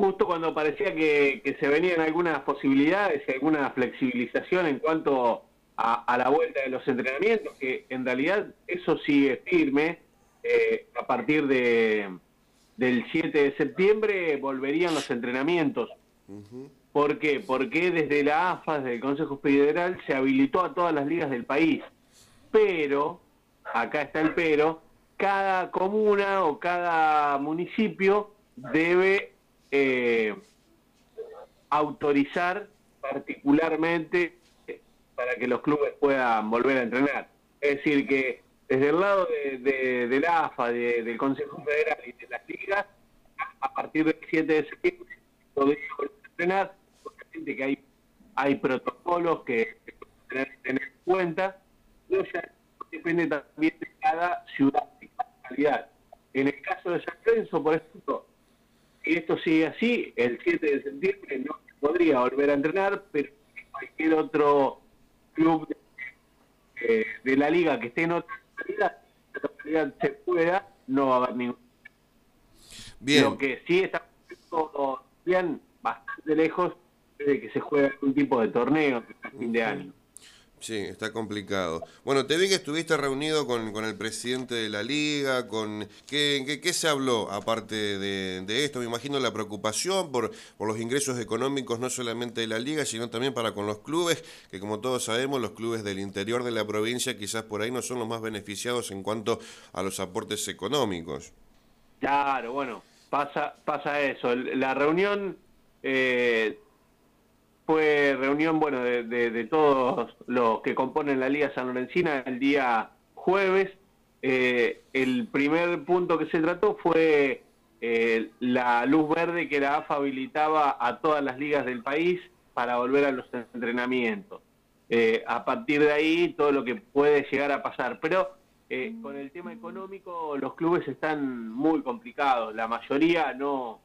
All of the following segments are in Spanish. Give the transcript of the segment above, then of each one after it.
justo cuando parecía que, que se venían algunas posibilidades y alguna flexibilización en cuanto a, la vuelta de los entrenamientos, que en realidad eso sigue firme. Eh, a partir de, del 7 de septiembre volverían los entrenamientos. ¿Por qué? Porque desde la AFA, desde el Consejo Federal, se habilitó a todas las ligas del país. Pero, acá está el pero, cada comuna o cada municipio debe eh, autorizar particularmente para que los clubes puedan volver a entrenar. Es decir, que desde el lado de, la AFA, del Consejo Federal y de las ligas, a partir del 7 de septiembre podría volver a entrenar, obviamente que hay, hay protocolos que, se tener, tener en cuenta, pero ya depende también de cada ciudad y cada calidad. En el caso de San Lorenzo, por ejemplo, si esto sigue así, el 7 de septiembre no podría volver a entrenar, pero cualquier otro club de, de la liga que esté en otra localidad, se pueda, no va a haber ningún. Bien. Lo que sí está bien bastante lejos de que se juegue algún tipo de torneo a fin de año. Sí, está complicado. Bueno, te vi que estuviste reunido con, el presidente de la liga, con ¿qué, qué, se habló aparte de, esto? Me imagino la preocupación por, por los ingresos económicos no solamente de la liga, sino también para con los clubes, que como todos sabemos, los clubes del interior de la provincia quizás por ahí no son los más beneficiados en cuanto a los aportes económicos. Claro, bueno, pasa, pasa eso. La reunión... Eh, fue reunión bueno de, todos los que componen la Liga San Lorencina el día jueves. Eh, el primer punto que se trató fue eh, la luz verde que la AFA habilitaba a todas las ligas del país para volver a los entrenamientos. Eh, a partir de ahí, todo lo que puede llegar a pasar. Pero con el tema económico, los clubes están muy complicados. La mayoría no,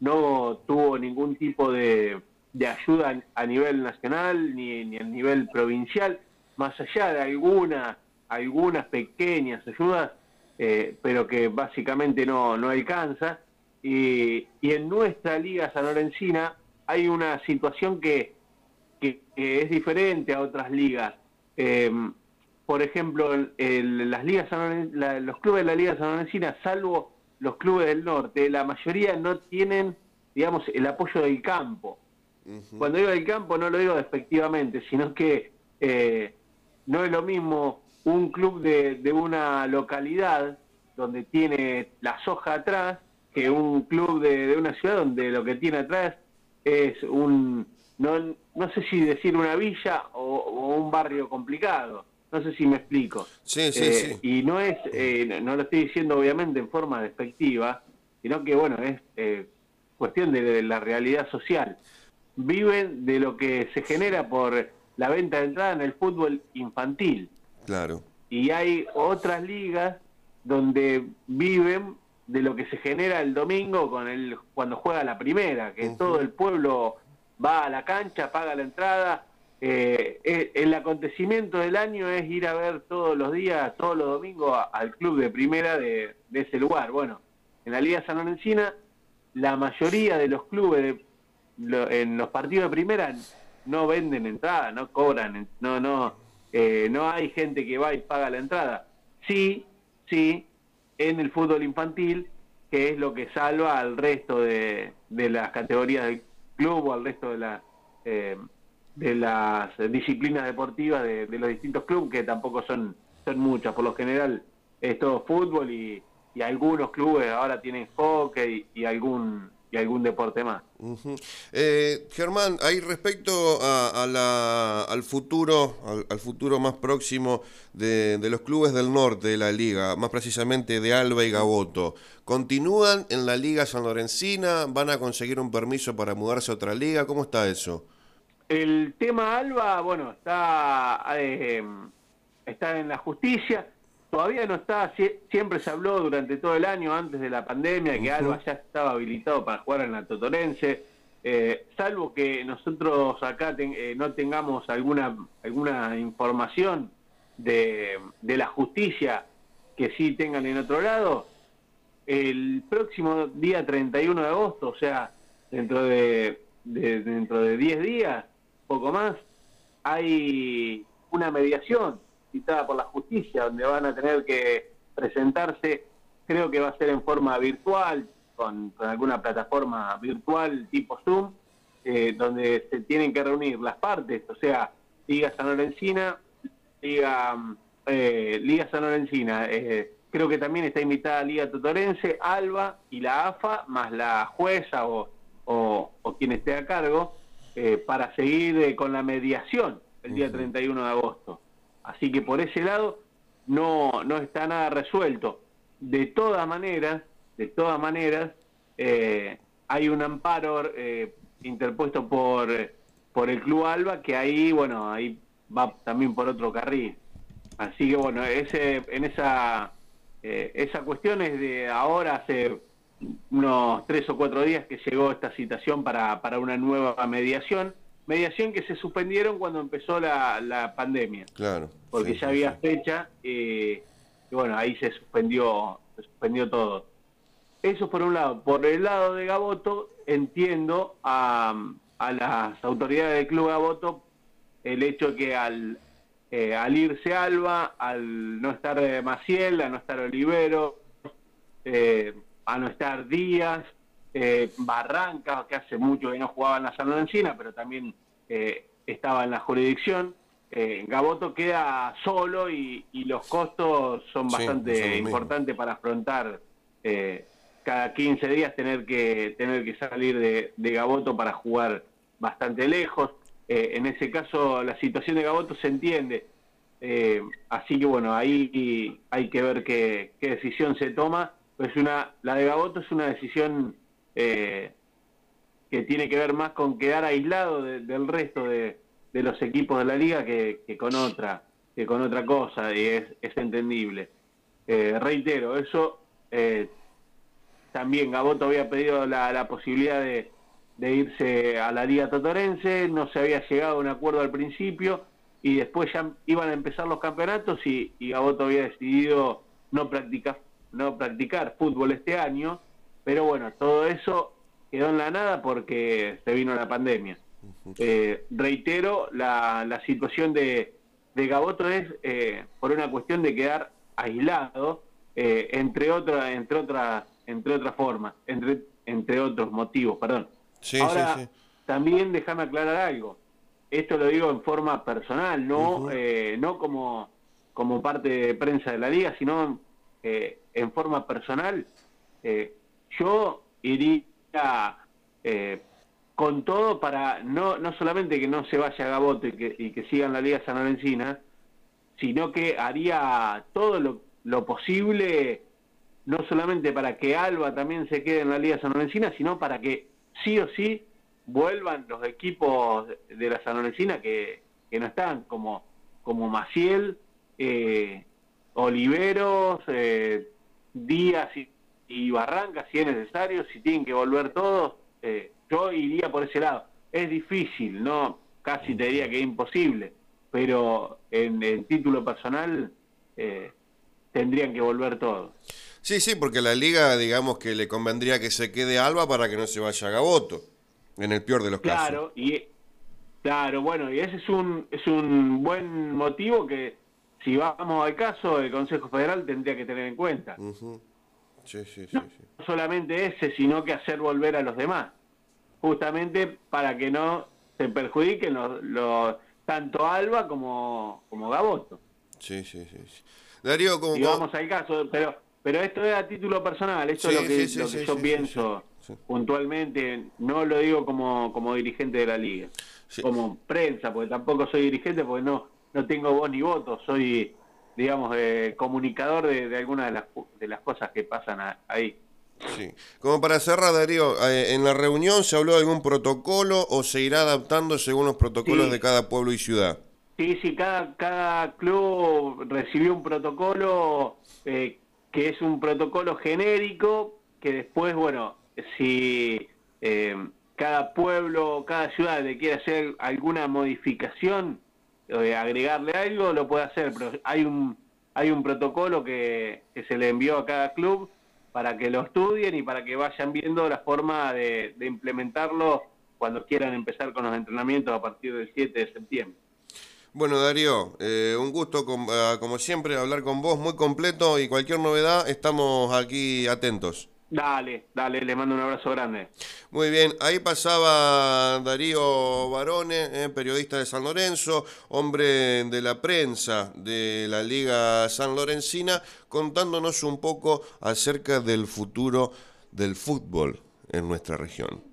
no tuvo ningún tipo de de ayuda a nivel nacional ni, ni a nivel provincial, más allá de algunas, algunas pequeñas ayudas, eh, pero que básicamente no, no alcanza. Y, y, en nuestra Liga San Lorencina hay una situación que, que, es diferente a otras ligas. Eh, por ejemplo, las ligas los clubes de la Liga San Lorencina, salvo los clubes del norte, la mayoría no tienen, digamos, el apoyo del campo. Cuando digo del campo no lo digo despectivamente, sino que eh, no es lo mismo un club de, una localidad donde tiene la soja atrás que un club de, una ciudad donde lo que tiene atrás es un, no, no sé si decir una villa o, un barrio complicado. No sé si me explico. Sí, sí, eh, sí. Y no es, eh, no lo estoy diciendo obviamente en forma despectiva, sino que bueno, es cuestión de la realidad social viven de lo que se genera por la venta de entrada en el fútbol infantil. Claro. Y hay otras ligas donde viven de lo que se genera el domingo con el cuando juega la primera, que todo el pueblo va a la cancha, paga la entrada. Eh, eh, el acontecimiento del año es ir a ver todos los días, todos los domingos al club de primera de, de ese lugar. Bueno, en la Liga San Lorencina, la mayoría de los clubes de en los partidos de primera no venden entrada, no cobran, no, no, eh, no hay gente que va y paga la entrada. Sí, sí, en el fútbol infantil, que es lo que salva al resto de, de las categorías del club o al resto de, la, eh, de las disciplinas deportivas de, los distintos clubes, que tampoco son, son muchas. Por lo general es todo fútbol y, y algunos clubes ahora tienen hockey y algún y algún deporte más. eh, Germán, ahí respecto a, la, al futuro, al, futuro más próximo de, los clubes del norte de la liga, más precisamente de Alba y Gaboto, ¿continúan en la liga San Lorencina? ¿Van a conseguir un permiso para mudarse a otra liga? ¿Cómo está eso? El tema Alba, bueno, está, eh, está en la justicia todavía no está, siempre se habló durante todo el año antes de la pandemia que Alba ya estaba habilitado para jugar en la Totorense, eh, salvo que nosotros acá eh, no tengamos alguna, alguna información de, de la justicia que sí tengan en otro lado, el próximo día 31 de agosto, o sea, dentro de, dentro de 10 días, poco más, hay una mediación citada por la justicia donde van a tener que presentarse, creo que va a ser en forma virtual, con, alguna plataforma virtual tipo Zoom, eh, donde se tienen que reunir las partes, o sea, Liga San Lorencina, Liga, eh, Liga San Lorencina, eh, creo que también está invitada Liga Totorense, ALBA y la AFA, más la jueza o, o, quien esté a cargo, eh, para seguir eh, con la mediación el día 31 de agosto. Así que por ese lado no, no está nada resuelto. De todas maneras, de todas maneras, eh, hay un amparo interpuesto por, por el Club Alba que ahí, bueno, ahí va también por otro carril. Así que bueno, ese, en esa, esa cuestión es de ahora hace unos tres o cuatro días que llegó esta citación para, para una nueva mediación. Mediación que se suspendieron cuando empezó la, la pandemia. Claro. Porque ya había fecha eh, y bueno, ahí se suspendió, se suspendió todo. Eso por un lado. Por el lado de Gaboto, entiendo a, a las autoridades del Club Gaboto el hecho que al, eh, al irse Alba, al no estar Maciel, a no estar Olivero, eh, a no estar Díaz, eh, Barranca, que hace mucho que no jugaba en la San Lorencina, pero también eh, estaba en la jurisdicción. Eh, Gaboto queda solo y, los costos son bastante importantes para afrontar cada 15 días tener que tener que salir de, de Gaboto para jugar bastante lejos. en ese caso la situación de Gaboto se entiende. así que bueno, ahí hay que ver qué, qué decisión se toma pues una, la de Gaboto es una decisión eh, que tiene que ver más con quedar aislado del resto de, los equipos de la liga que, con otra que con otra cosa y es, es entendible. Eh, reitero, eso eh, también Gaboto había pedido la, posibilidad de, irse a la liga totorense, no se había llegado a un acuerdo al principio y después ya iban a empezar los campeonatos y, y Gaboto había decidido no practicar no practicar fútbol este año, pero bueno, todo eso quedó en la nada porque se vino la pandemia. Eh, reitero, la, la situación de, de Gaboto es eh, por una cuestión de quedar aislado, eh, entre otras, entre otras, entre otras formas, entre, entre otros motivos, perdón. Ahora, también déjame aclarar algo. Esto lo digo en forma personal, no, no como, como parte de prensa de la liga, sino eh, en forma personal, eh, yo iría eh, con todo para no, no solamente que no se vaya a Gaboto y que, y que sigan la Liga San Lorencina, sino que haría todo lo, posible, no solamente para que Alba también se quede en la Liga San Lorencina, sino para que sí o sí vuelvan los equipos de la San Lorencina que, que no están, como, como Maciel, eh, Oliveros, eh, Díaz y, Barranca, si es necesario, si tienen que volver todos, eh, yo iría por ese lado. Es difícil, no, casi te diría que es imposible, pero en el título personal eh, tendrían que volver todos. Sí, sí, porque la liga, digamos que le convendría que se quede Alba para que no se vaya a Gaboto, en el peor de los casos. Claro, y claro, bueno, y ese es un es un buen motivo que si vamos al caso, el Consejo Federal tendría que tener en cuenta. Sí, sí, sí, no solamente ese, sino que hacer volver a los demás, justamente para que no se perjudiquen los, tanto Alba como, como Gaboto. Sí, sí, sí. Darío, como... Y vamos al caso, pero pero esto es a título personal, esto es lo que, lo que yo pienso puntualmente, no lo digo como, como dirigente de la liga, como prensa, porque tampoco soy dirigente, porque no no tengo voz ni voto, soy, digamos, eh, comunicador de, algunas de las, de las cosas que pasan ahí. Sí. Como para cerrar, Darío, eh, ¿en la reunión se habló de algún protocolo o se irá adaptando según los protocolos de cada pueblo y ciudad? Sí, sí, cada, cada club recibió un protocolo eh, que es un protocolo genérico que después, bueno, si cada pueblo, cada ciudad le quiere hacer alguna modificación, eh, agregarle algo, lo puede hacer, pero hay un, hay un protocolo que, se le envió a cada club para que lo estudien y para que vayan viendo la forma de, implementarlo cuando quieran empezar con los entrenamientos a partir del 7 de septiembre. Bueno, Darío, eh, un gusto, ah, como siempre, hablar con vos, muy completo y cualquier novedad, estamos aquí atentos. Dale, dale, le mando un abrazo grande. Muy bien, ahí pasaba Darío Barone, eh, periodista de San Lorenzo, hombre de la prensa de la Liga San Lorencina, contándonos un poco acerca del futuro del fútbol en nuestra región.